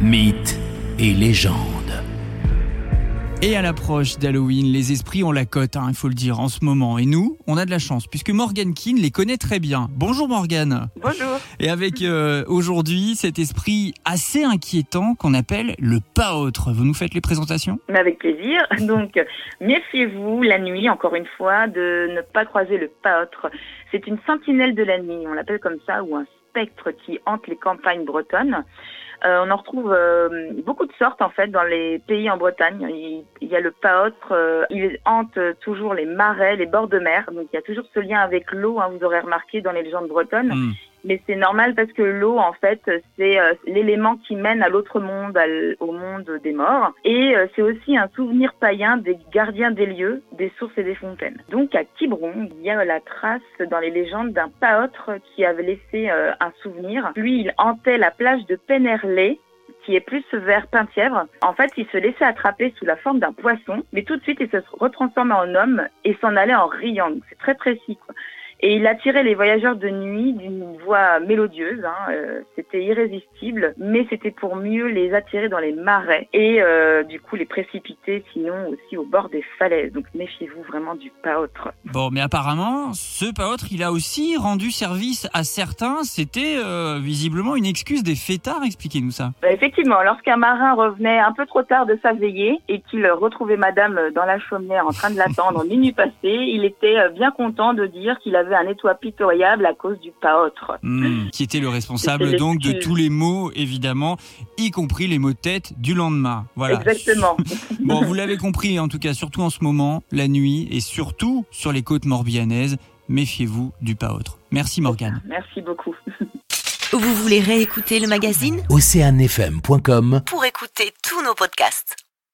mythes et légendes. Et à l'approche d'Halloween, les esprits ont la cote, hein, il faut le dire, en ce moment. Et nous, on a de la chance, puisque Morgane Keane les connaît très bien. Bonjour Morgane. Bonjour. Et avec euh, aujourd'hui cet esprit assez inquiétant qu'on appelle le paôtre. Vous nous faites les présentations? Mais avec plaisir. Donc, méfiez-vous la nuit, encore une fois, de ne pas croiser le paôtre. C'est une sentinelle de la nuit, on l'appelle comme ça, ou un spectre qui hante les campagnes bretonnes. Euh, on en retrouve euh, beaucoup de sortes en fait dans les pays en Bretagne. Il, y a le paôtre, euh, il hante toujours les marais, les bords de mer. Donc il y a toujours ce lien avec l'eau. Hein, vous aurez remarqué dans les légendes bretonnes. Hmm. Mais c'est normal parce que l'eau, en fait, c'est euh, l'élément qui mène à l'autre monde, au monde des morts. Et euh, c'est aussi un souvenir païen des gardiens des lieux, des sources et des fontaines. Donc à Quiberon, il y a la trace dans les légendes d'un paôtre qui avait laissé euh, un souvenir. Lui, il hantait la plage de Pennerley qui est plus vers Penthièvre. En fait, il se laissait attraper sous la forme d'un poisson, mais tout de suite, il se retransformait en homme et s'en allait en riant. C'est très précis. Quoi. Et il attirait les voyageurs de nuit d'une voix mélodieuse. Hein, euh, c'était irrésistible, mais c'était pour mieux les attirer dans les marais et euh, du coup les précipiter, sinon aussi au bord des falaises. Donc méfiez-vous vraiment du paôtre. Bon, mais apparemment, ce paôtre, il a aussi rendu service à certains. C'était euh, visiblement une excuse des fêtards. Expliquez-nous ça. Euh, Effectivement, lorsqu'un marin revenait un peu trop tard de sa veillée et qu'il retrouvait madame dans la chaumière en train de l'attendre minuit passé, il était euh, bien content de dire qu'il avait un étoile pitoyable à cause du paôtre. Hmm. Qui était le responsable donc de tous les mots, évidemment, y compris les mots de tête du lendemain. Voilà. Exactement. Bon, vous l'avez compris, en tout cas, surtout en ce moment, la nuit, et surtout sur les côtes morbihanaises, méfiez-vous du paôtre. Merci Morgane. Merci beaucoup. Vous voulez réécouter le magazine? Oceanfm.com Pour écouter tous nos podcasts,